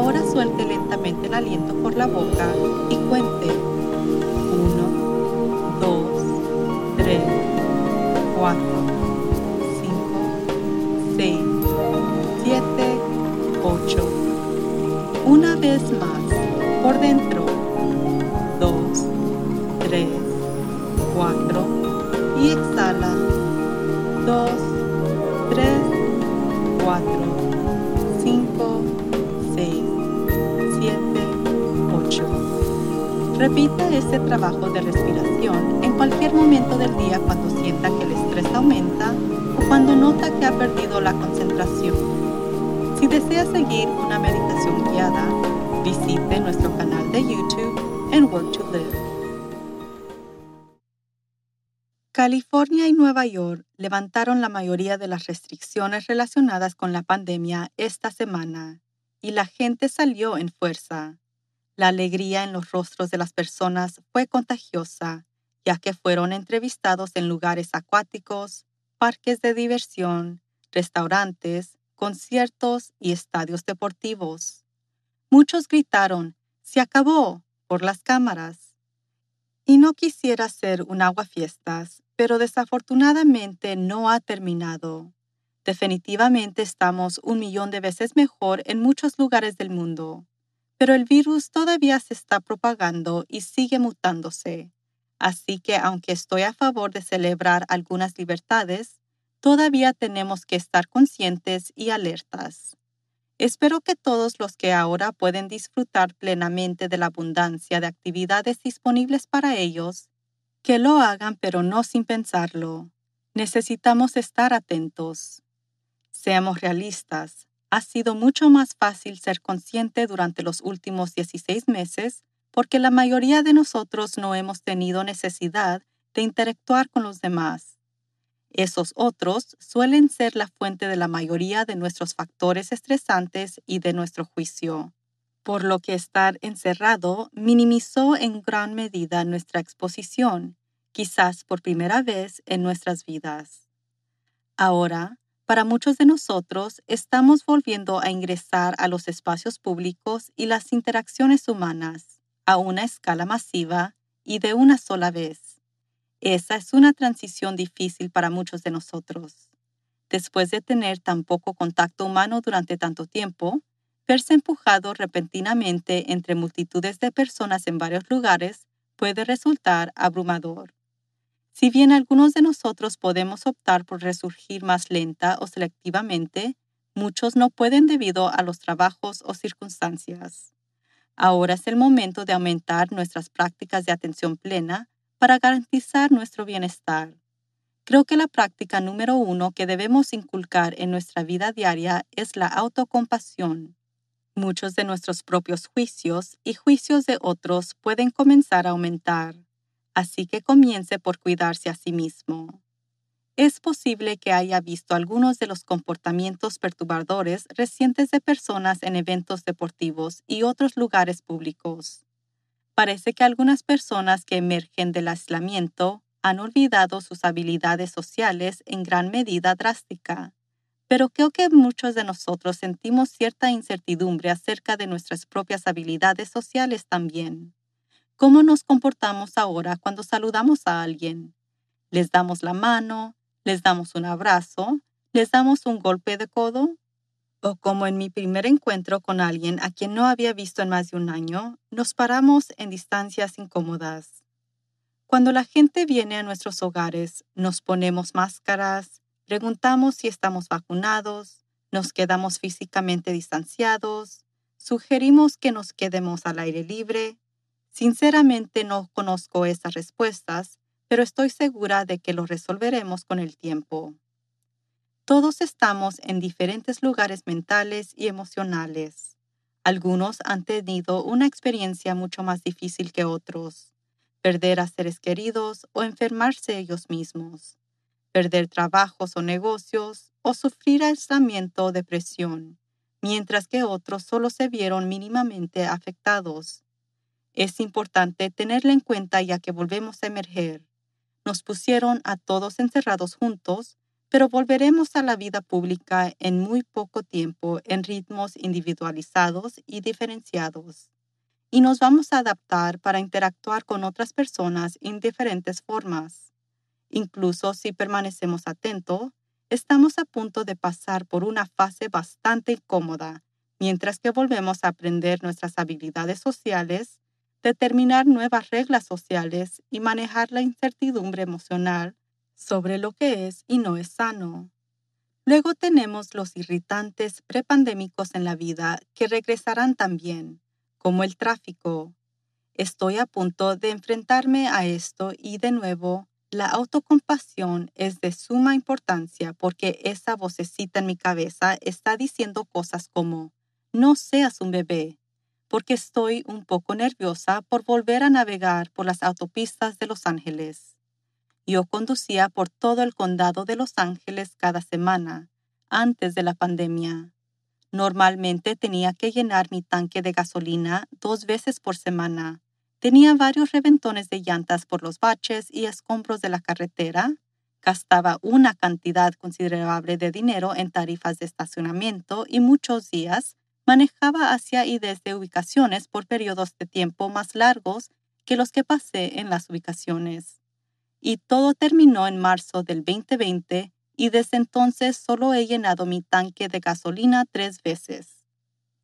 Ahora suelte lentamente el aliento por la boca y cuente 1, 2, 3, 4, 5, 6, 7, 8. Una vez más, por dentro. 2, 3, 4 Repita este trabajo de respiración en cualquier momento del día cuando sienta que el estrés aumenta o cuando nota que ha perdido la concentración. Si desea seguir una meditación guiada, visite nuestro canal de YouTube en Work to Live. California y Nueva York levantaron la mayoría de las restricciones relacionadas con la pandemia esta semana y la gente salió en fuerza. La alegría en los rostros de las personas fue contagiosa, ya que fueron entrevistados en lugares acuáticos, parques de diversión, restaurantes, conciertos y estadios deportivos. Muchos gritaron, se acabó, por las cámaras. Y no quisiera ser un aguafiestas, pero desafortunadamente no ha terminado. Definitivamente estamos un millón de veces mejor en muchos lugares del mundo, pero el virus todavía se está propagando y sigue mutándose. Así que aunque estoy a favor de celebrar algunas libertades, todavía tenemos que estar conscientes y alertas. Espero que todos los que ahora pueden disfrutar plenamente de la abundancia de actividades disponibles para ellos, que lo hagan pero no sin pensarlo. Necesitamos estar atentos. Seamos realistas. Ha sido mucho más fácil ser consciente durante los últimos 16 meses porque la mayoría de nosotros no hemos tenido necesidad de interactuar con los demás. Esos otros suelen ser la fuente de la mayoría de nuestros factores estresantes y de nuestro juicio, por lo que estar encerrado minimizó en gran medida nuestra exposición, quizás por primera vez en nuestras vidas. Ahora, para muchos de nosotros, estamos volviendo a ingresar a los espacios públicos y las interacciones humanas a una escala masiva y de una sola vez. Esa es una transición difícil para muchos de nosotros. Después de tener tan poco contacto humano durante tanto tiempo, verse empujado repentinamente entre multitudes de personas en varios lugares puede resultar abrumador. Si bien algunos de nosotros podemos optar por resurgir más lenta o selectivamente, muchos no pueden debido a los trabajos o circunstancias. Ahora es el momento de aumentar nuestras prácticas de atención plena para garantizar nuestro bienestar. Creo que la práctica número uno que debemos inculcar en nuestra vida diaria es la autocompasión. Muchos de nuestros propios juicios y juicios de otros pueden comenzar a aumentar, así que comience por cuidarse a sí mismo. Es posible que haya visto algunos de los comportamientos perturbadores recientes de personas en eventos deportivos y otros lugares públicos. Parece que algunas personas que emergen del aislamiento han olvidado sus habilidades sociales en gran medida drástica, pero creo que muchos de nosotros sentimos cierta incertidumbre acerca de nuestras propias habilidades sociales también. ¿Cómo nos comportamos ahora cuando saludamos a alguien? ¿Les damos la mano? ¿Les damos un abrazo? ¿Les damos un golpe de codo? o como en mi primer encuentro con alguien a quien no había visto en más de un año, nos paramos en distancias incómodas. Cuando la gente viene a nuestros hogares, nos ponemos máscaras, preguntamos si estamos vacunados, nos quedamos físicamente distanciados, sugerimos que nos quedemos al aire libre. Sinceramente no conozco esas respuestas, pero estoy segura de que lo resolveremos con el tiempo. Todos estamos en diferentes lugares mentales y emocionales. Algunos han tenido una experiencia mucho más difícil que otros. Perder a seres queridos o enfermarse ellos mismos. Perder trabajos o negocios o sufrir aislamiento o depresión, mientras que otros solo se vieron mínimamente afectados. Es importante tenerlo en cuenta ya que volvemos a emerger. Nos pusieron a todos encerrados juntos pero volveremos a la vida pública en muy poco tiempo en ritmos individualizados y diferenciados. Y nos vamos a adaptar para interactuar con otras personas en diferentes formas. Incluso si permanecemos atentos, estamos a punto de pasar por una fase bastante incómoda, mientras que volvemos a aprender nuestras habilidades sociales, determinar nuevas reglas sociales y manejar la incertidumbre emocional sobre lo que es y no es sano. Luego tenemos los irritantes prepandémicos en la vida que regresarán también, como el tráfico. Estoy a punto de enfrentarme a esto y de nuevo, la autocompasión es de suma importancia porque esa vocecita en mi cabeza está diciendo cosas como, no seas un bebé, porque estoy un poco nerviosa por volver a navegar por las autopistas de Los Ángeles. Yo conducía por todo el condado de Los Ángeles cada semana, antes de la pandemia. Normalmente tenía que llenar mi tanque de gasolina dos veces por semana. Tenía varios reventones de llantas por los baches y escombros de la carretera. Gastaba una cantidad considerable de dinero en tarifas de estacionamiento y muchos días manejaba hacia y desde ubicaciones por periodos de tiempo más largos que los que pasé en las ubicaciones y todo terminó en marzo del 2020 y desde entonces solo he llenado mi tanque de gasolina tres veces.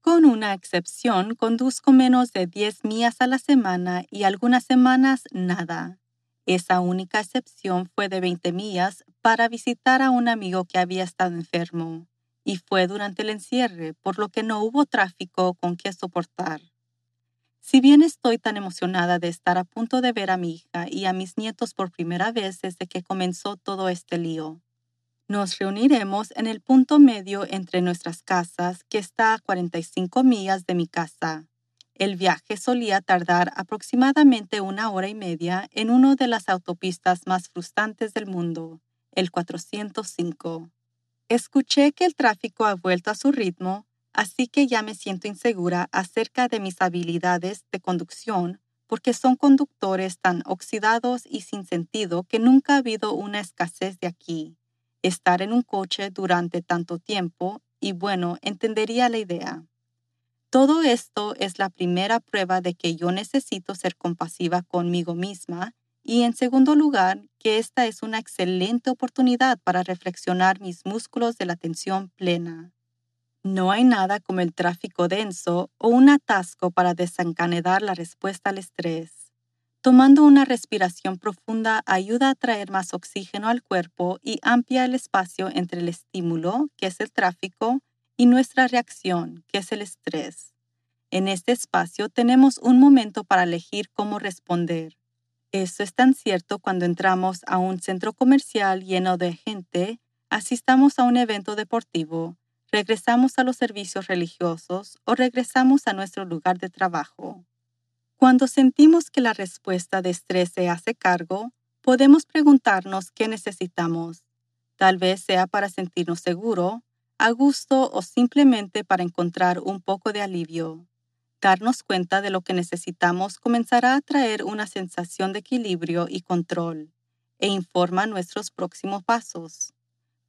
Con una excepción, conduzco menos de 10 millas a la semana y algunas semanas nada. Esa única excepción fue de 20 millas para visitar a un amigo que había estado enfermo, y fue durante el encierre, por lo que no hubo tráfico con que soportar. Si bien estoy tan emocionada de estar a punto de ver a mi hija y a mis nietos por primera vez desde que comenzó todo este lío, nos reuniremos en el punto medio entre nuestras casas, que está a 45 millas de mi casa. El viaje solía tardar aproximadamente una hora y media en una de las autopistas más frustrantes del mundo, el 405. Escuché que el tráfico ha vuelto a su ritmo así que ya me siento insegura acerca de mis habilidades de conducción porque son conductores tan oxidados y sin sentido que nunca ha habido una escasez de aquí. Estar en un coche durante tanto tiempo y bueno, entendería la idea. Todo esto es la primera prueba de que yo necesito ser compasiva conmigo misma y en segundo lugar, que esta es una excelente oportunidad para reflexionar mis músculos de la atención plena. No hay nada como el tráfico denso o un atasco para desencadenar la respuesta al estrés. Tomando una respiración profunda ayuda a traer más oxígeno al cuerpo y amplia el espacio entre el estímulo, que es el tráfico, y nuestra reacción, que es el estrés. En este espacio tenemos un momento para elegir cómo responder. Eso es tan cierto cuando entramos a un centro comercial lleno de gente, asistamos a un evento deportivo, regresamos a los servicios religiosos o regresamos a nuestro lugar de trabajo. Cuando sentimos que la respuesta de estrés se hace cargo, podemos preguntarnos qué necesitamos. Tal vez sea para sentirnos seguro, a gusto o simplemente para encontrar un poco de alivio. Darnos cuenta de lo que necesitamos comenzará a traer una sensación de equilibrio y control e informa nuestros próximos pasos.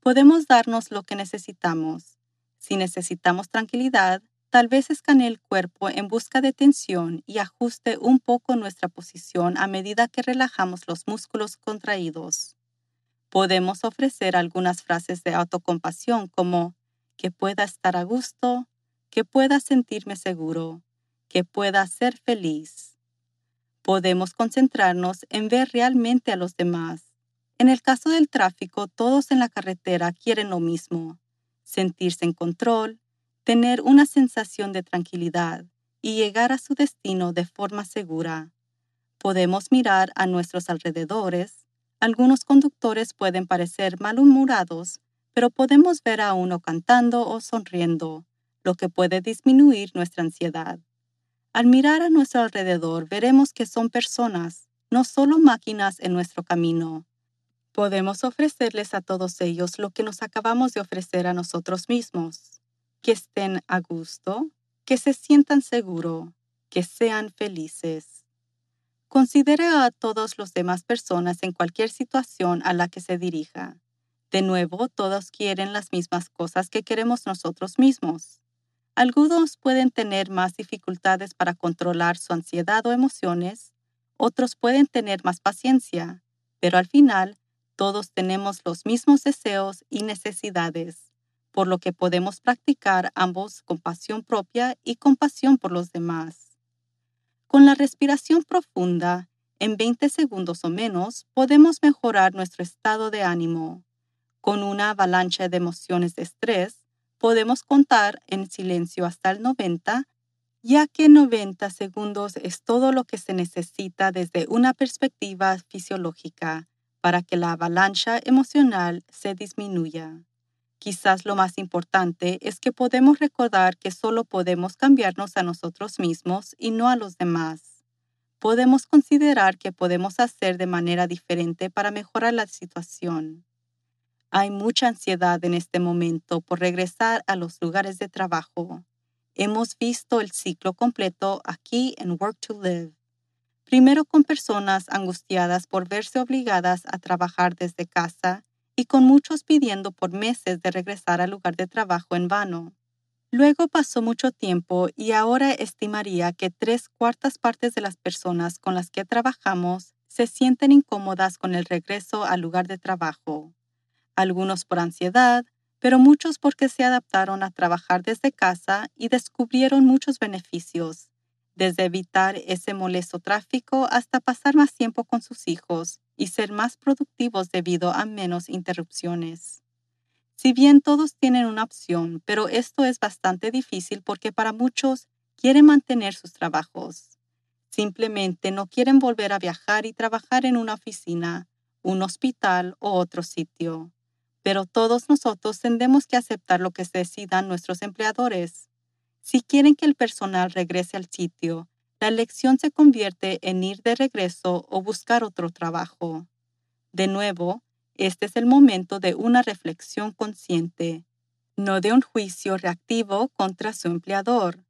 Podemos darnos lo que necesitamos si necesitamos tranquilidad, tal vez escanee el cuerpo en busca de tensión y ajuste un poco nuestra posición a medida que relajamos los músculos contraídos. Podemos ofrecer algunas frases de autocompasión como que pueda estar a gusto, que pueda sentirme seguro, que pueda ser feliz. Podemos concentrarnos en ver realmente a los demás. En el caso del tráfico, todos en la carretera quieren lo mismo, sentirse en control, tener una sensación de tranquilidad y llegar a su destino de forma segura. Podemos mirar a nuestros alrededores. Algunos conductores pueden parecer malhumorados, pero podemos ver a uno cantando o sonriendo, lo que puede disminuir nuestra ansiedad. Al mirar a nuestro alrededor veremos que son personas, no solo máquinas en nuestro camino. Podemos ofrecerles a todos ellos lo que nos acabamos de ofrecer a nosotros mismos, que estén a gusto, que se sientan seguros, que sean felices. Considere a todas las demás personas en cualquier situación a la que se dirija. De nuevo, todos quieren las mismas cosas que queremos nosotros mismos. Algunos pueden tener más dificultades para controlar su ansiedad o emociones, otros pueden tener más paciencia, pero al final todos tenemos los mismos deseos y necesidades, por lo que podemos practicar ambos compasión propia y compasión por los demás. Con la respiración profunda, en 20 segundos o menos, podemos mejorar nuestro estado de ánimo. Con una avalancha de emociones de estrés, podemos contar en silencio hasta el 90, ya que 90 segundos es todo lo que se necesita desde una perspectiva fisiológica para que la avalancha emocional se disminuya. Quizás lo más importante es que podemos recordar que solo podemos cambiarnos a nosotros mismos y no a los demás. Podemos considerar que podemos hacer de manera diferente para mejorar la situación. Hay mucha ansiedad en este momento por regresar a los lugares de trabajo. Hemos visto el ciclo completo aquí en Work to Live. Primero con personas angustiadas por verse obligadas a trabajar desde casa y con muchos pidiendo por meses de regresar al lugar de trabajo en vano. Luego pasó mucho tiempo y ahora estimaría que tres cuartas partes de las personas con las que trabajamos se sienten incómodas con el regreso al lugar de trabajo algunos por ansiedad, pero muchos porque se adaptaron a trabajar desde casa y descubrieron muchos beneficios, desde evitar ese molesto tráfico hasta pasar más tiempo con sus hijos y ser más productivos debido a menos interrupciones. Si bien todos tienen una opción, pero esto es bastante difícil porque para muchos quieren mantener sus trabajos. Simplemente no quieren volver a viajar y trabajar en una oficina, un hospital o otro sitio pero todos nosotros tendemos que aceptar lo que decidan nuestros empleadores. Si quieren que el personal regrese al sitio, la elección se convierte en ir de regreso o buscar otro trabajo. De nuevo, este es el momento de una reflexión consciente, no de un juicio reactivo contra su empleador.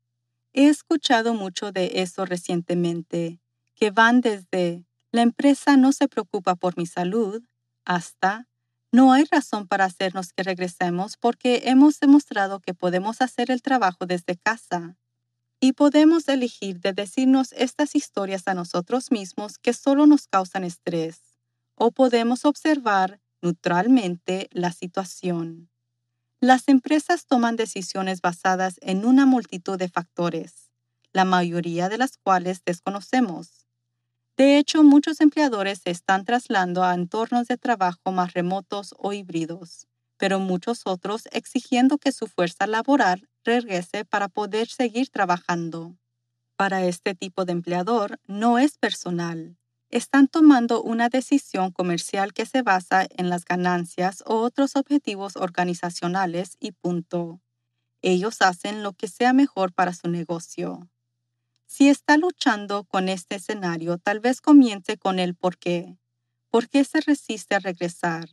He escuchado mucho de eso recientemente, que van desde la empresa no se preocupa por mi salud hasta no hay razón para hacernos que regresemos porque hemos demostrado que podemos hacer el trabajo desde casa. Y podemos elegir de decirnos estas historias a nosotros mismos que solo nos causan estrés. O podemos observar neutralmente la situación. Las empresas toman decisiones basadas en una multitud de factores, la mayoría de las cuales desconocemos. De hecho, muchos empleadores se están trasladando a entornos de trabajo más remotos o híbridos, pero muchos otros exigiendo que su fuerza laboral regrese para poder seguir trabajando. Para este tipo de empleador no es personal. Están tomando una decisión comercial que se basa en las ganancias o otros objetivos organizacionales y punto. Ellos hacen lo que sea mejor para su negocio. Si está luchando con este escenario, tal vez comience con el por qué. ¿Por qué se resiste a regresar?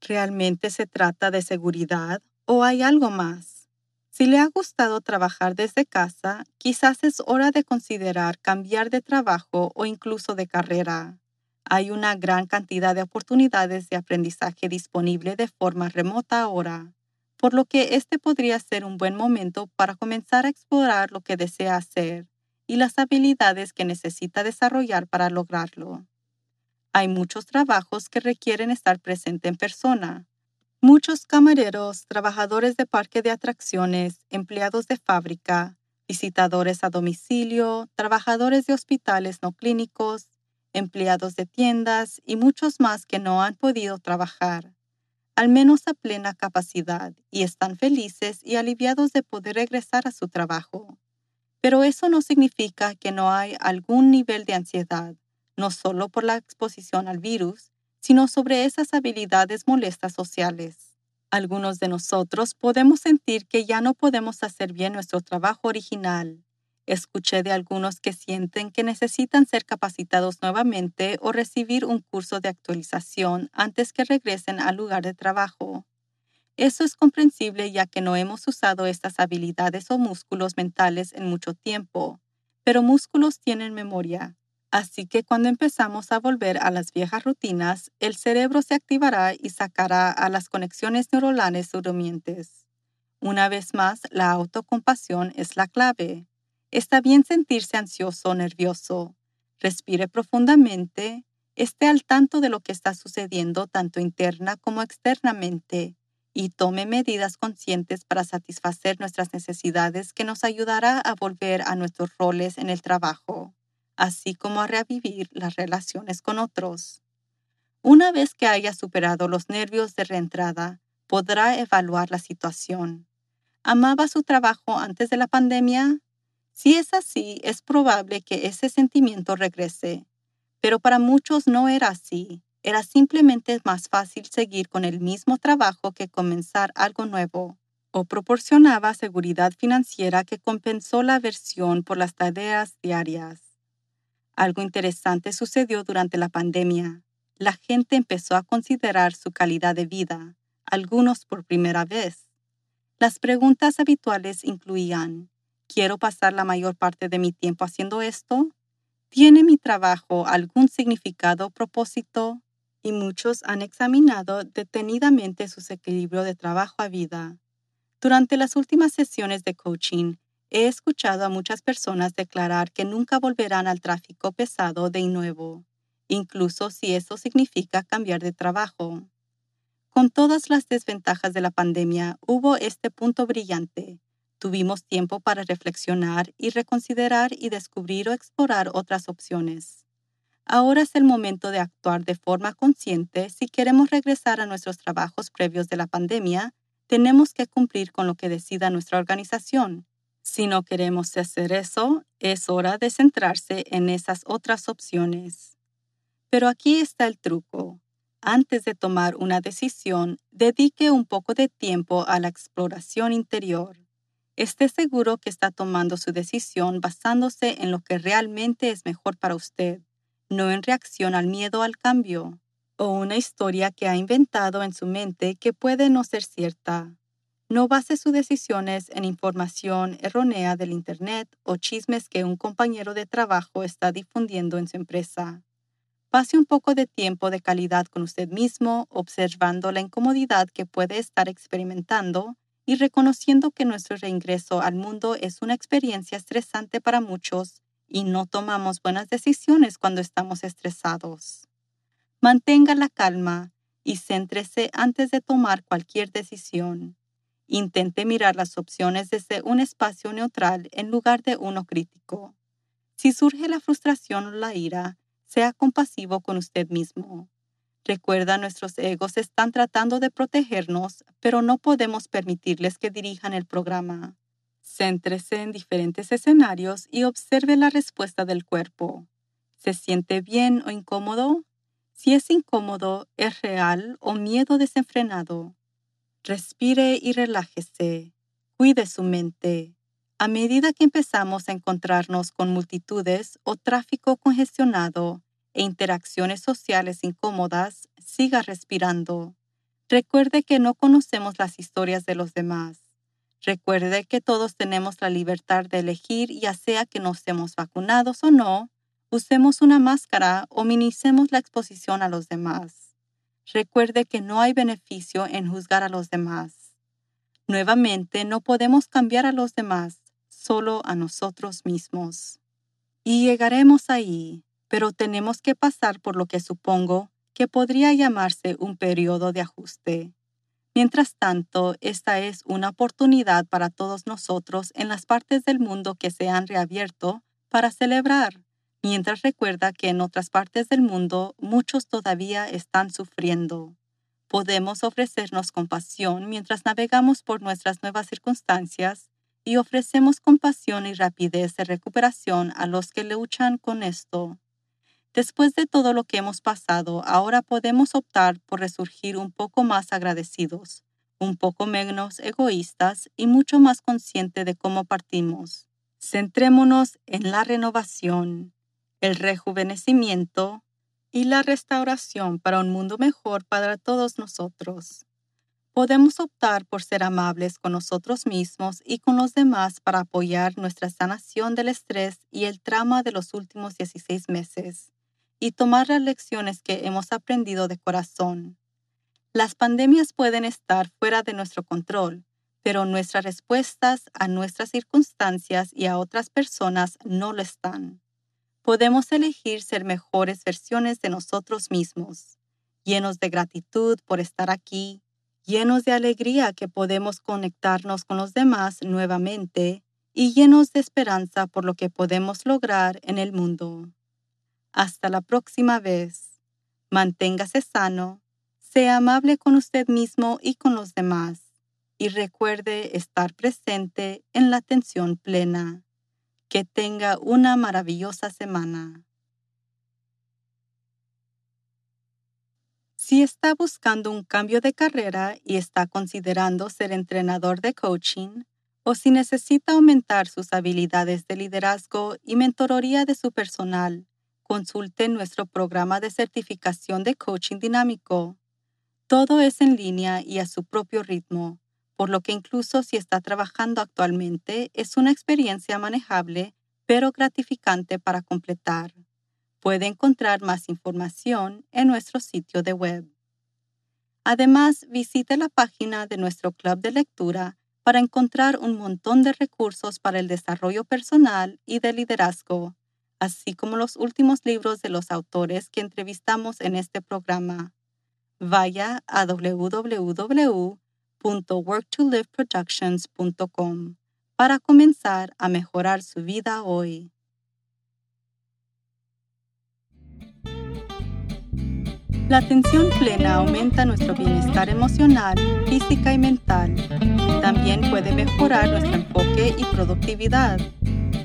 ¿Realmente se trata de seguridad o hay algo más? Si le ha gustado trabajar desde casa, quizás es hora de considerar cambiar de trabajo o incluso de carrera. Hay una gran cantidad de oportunidades de aprendizaje disponible de forma remota ahora, por lo que este podría ser un buen momento para comenzar a explorar lo que desea hacer y las habilidades que necesita desarrollar para lograrlo. Hay muchos trabajos que requieren estar presente en persona. Muchos camareros, trabajadores de parque de atracciones, empleados de fábrica, visitadores a domicilio, trabajadores de hospitales no clínicos, empleados de tiendas y muchos más que no han podido trabajar, al menos a plena capacidad, y están felices y aliviados de poder regresar a su trabajo. Pero eso no significa que no hay algún nivel de ansiedad, no solo por la exposición al virus, sino sobre esas habilidades molestas sociales. Algunos de nosotros podemos sentir que ya no podemos hacer bien nuestro trabajo original. Escuché de algunos que sienten que necesitan ser capacitados nuevamente o recibir un curso de actualización antes que regresen al lugar de trabajo. Eso es comprensible ya que no hemos usado estas habilidades o músculos mentales en mucho tiempo, pero músculos tienen memoria. Así que cuando empezamos a volver a las viejas rutinas, el cerebro se activará y sacará a las conexiones neuronales durmientes. Una vez más, la autocompasión es la clave. Está bien sentirse ansioso o nervioso. Respire profundamente. Esté al tanto de lo que está sucediendo tanto interna como externamente y tome medidas conscientes para satisfacer nuestras necesidades que nos ayudará a volver a nuestros roles en el trabajo, así como a revivir las relaciones con otros. Una vez que haya superado los nervios de reentrada, podrá evaluar la situación. ¿Amaba su trabajo antes de la pandemia? Si es así, es probable que ese sentimiento regrese. Pero para muchos no era así era simplemente más fácil seguir con el mismo trabajo que comenzar algo nuevo, o proporcionaba seguridad financiera que compensó la aversión por las tareas diarias. Algo interesante sucedió durante la pandemia. La gente empezó a considerar su calidad de vida, algunos por primera vez. Las preguntas habituales incluían, ¿quiero pasar la mayor parte de mi tiempo haciendo esto? ¿Tiene mi trabajo algún significado propósito? y muchos han examinado detenidamente su equilibrio de trabajo a vida. Durante las últimas sesiones de coaching, he escuchado a muchas personas declarar que nunca volverán al tráfico pesado de nuevo, incluso si eso significa cambiar de trabajo. Con todas las desventajas de la pandemia, hubo este punto brillante. Tuvimos tiempo para reflexionar y reconsiderar y descubrir o explorar otras opciones. Ahora es el momento de actuar de forma consciente. Si queremos regresar a nuestros trabajos previos de la pandemia, tenemos que cumplir con lo que decida nuestra organización. Si no queremos hacer eso, es hora de centrarse en esas otras opciones. Pero aquí está el truco. Antes de tomar una decisión, dedique un poco de tiempo a la exploración interior. Esté seguro que está tomando su decisión basándose en lo que realmente es mejor para usted no en reacción al miedo al cambio, o una historia que ha inventado en su mente que puede no ser cierta. No base sus decisiones en información errónea del Internet o chismes que un compañero de trabajo está difundiendo en su empresa. Pase un poco de tiempo de calidad con usted mismo, observando la incomodidad que puede estar experimentando y reconociendo que nuestro reingreso al mundo es una experiencia estresante para muchos y no tomamos buenas decisiones cuando estamos estresados. Mantenga la calma y céntrese antes de tomar cualquier decisión. Intente mirar las opciones desde un espacio neutral en lugar de uno crítico. Si surge la frustración o la ira, sea compasivo con usted mismo. Recuerda, nuestros egos están tratando de protegernos, pero no podemos permitirles que dirijan el programa. Céntrese en diferentes escenarios y observe la respuesta del cuerpo. ¿Se siente bien o incómodo? Si es incómodo, ¿es real o miedo desenfrenado? Respire y relájese. Cuide su mente. A medida que empezamos a encontrarnos con multitudes o tráfico congestionado e interacciones sociales incómodas, siga respirando. Recuerde que no conocemos las historias de los demás. Recuerde que todos tenemos la libertad de elegir, ya sea que nos estemos vacunados o no, usemos una máscara o minimicemos la exposición a los demás. Recuerde que no hay beneficio en juzgar a los demás. Nuevamente, no podemos cambiar a los demás, solo a nosotros mismos. Y llegaremos ahí, pero tenemos que pasar por lo que supongo que podría llamarse un periodo de ajuste. Mientras tanto, esta es una oportunidad para todos nosotros en las partes del mundo que se han reabierto para celebrar, mientras recuerda que en otras partes del mundo muchos todavía están sufriendo. Podemos ofrecernos compasión mientras navegamos por nuestras nuevas circunstancias y ofrecemos compasión y rapidez de recuperación a los que luchan con esto. Después de todo lo que hemos pasado, ahora podemos optar por resurgir un poco más agradecidos, un poco menos egoístas y mucho más consciente de cómo partimos. Centrémonos en la renovación, el rejuvenecimiento y la restauración para un mundo mejor para todos nosotros. Podemos optar por ser amables con nosotros mismos y con los demás para apoyar nuestra sanación del estrés y el trauma de los últimos 16 meses y tomar las lecciones que hemos aprendido de corazón. Las pandemias pueden estar fuera de nuestro control, pero nuestras respuestas a nuestras circunstancias y a otras personas no lo están. Podemos elegir ser mejores versiones de nosotros mismos, llenos de gratitud por estar aquí, llenos de alegría que podemos conectarnos con los demás nuevamente y llenos de esperanza por lo que podemos lograr en el mundo. Hasta la próxima vez. Manténgase sano, sea amable con usted mismo y con los demás, y recuerde estar presente en la atención plena. Que tenga una maravillosa semana. Si está buscando un cambio de carrera y está considerando ser entrenador de coaching, o si necesita aumentar sus habilidades de liderazgo y mentoría de su personal, consulte nuestro programa de certificación de coaching dinámico. Todo es en línea y a su propio ritmo por lo que incluso si está trabajando actualmente es una experiencia manejable pero gratificante para completar. Puede encontrar más información en nuestro sitio de web. Además, visite la página de nuestro club de lectura para encontrar un montón de recursos para el desarrollo personal y de liderazgo, así como los últimos libros de los autores que entrevistamos en este programa. Vaya a www www.worktoliveproductions.com para comenzar a mejorar su vida hoy. La atención plena aumenta nuestro bienestar emocional, física y mental. También puede mejorar nuestro enfoque y productividad.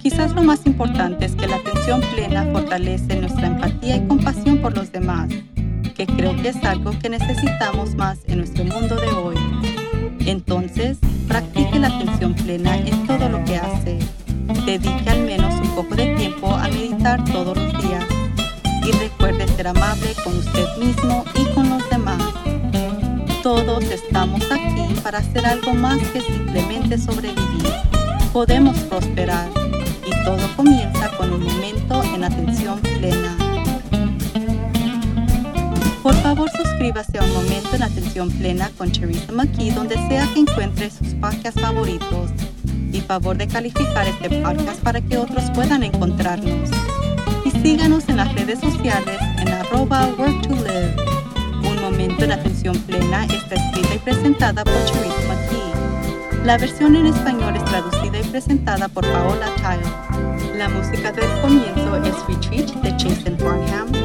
Quizás lo más importante es que la atención plena fortalece nuestra empatía y compasión por los demás, que creo que es algo que necesitamos más en nuestro mundo de hoy. Entonces, practique la atención plena en todo lo que hace. Dedique al menos un poco de tiempo a meditar todos los días. Y recuerde ser amable con usted mismo y con los demás. Todos estamos aquí para hacer algo más que simplemente sobrevivir. Podemos prosperar y todo comienza con un momento en atención plena. Por favor, suscríbase a Un Momento en Atención Plena con Teresa McKee donde sea que encuentre sus podcasts favoritos. Y favor de calificar este podcast para que otros puedan encontrarnos. Y síganos en las redes sociales en arroba work to live. Un Momento en Atención Plena está escrita y presentada por Teresa McKee. La versión en español es traducida y presentada por Paola Tile. La música del comienzo es Retreat de Jason Farnham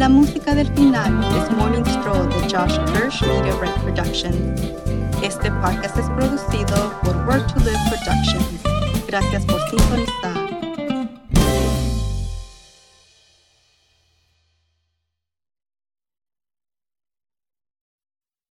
la música del final es Morning Stroll de Josh Hirsch Media Rent Productions. Este podcast es producido por Work to Live Productions. Gracias por sintonizar.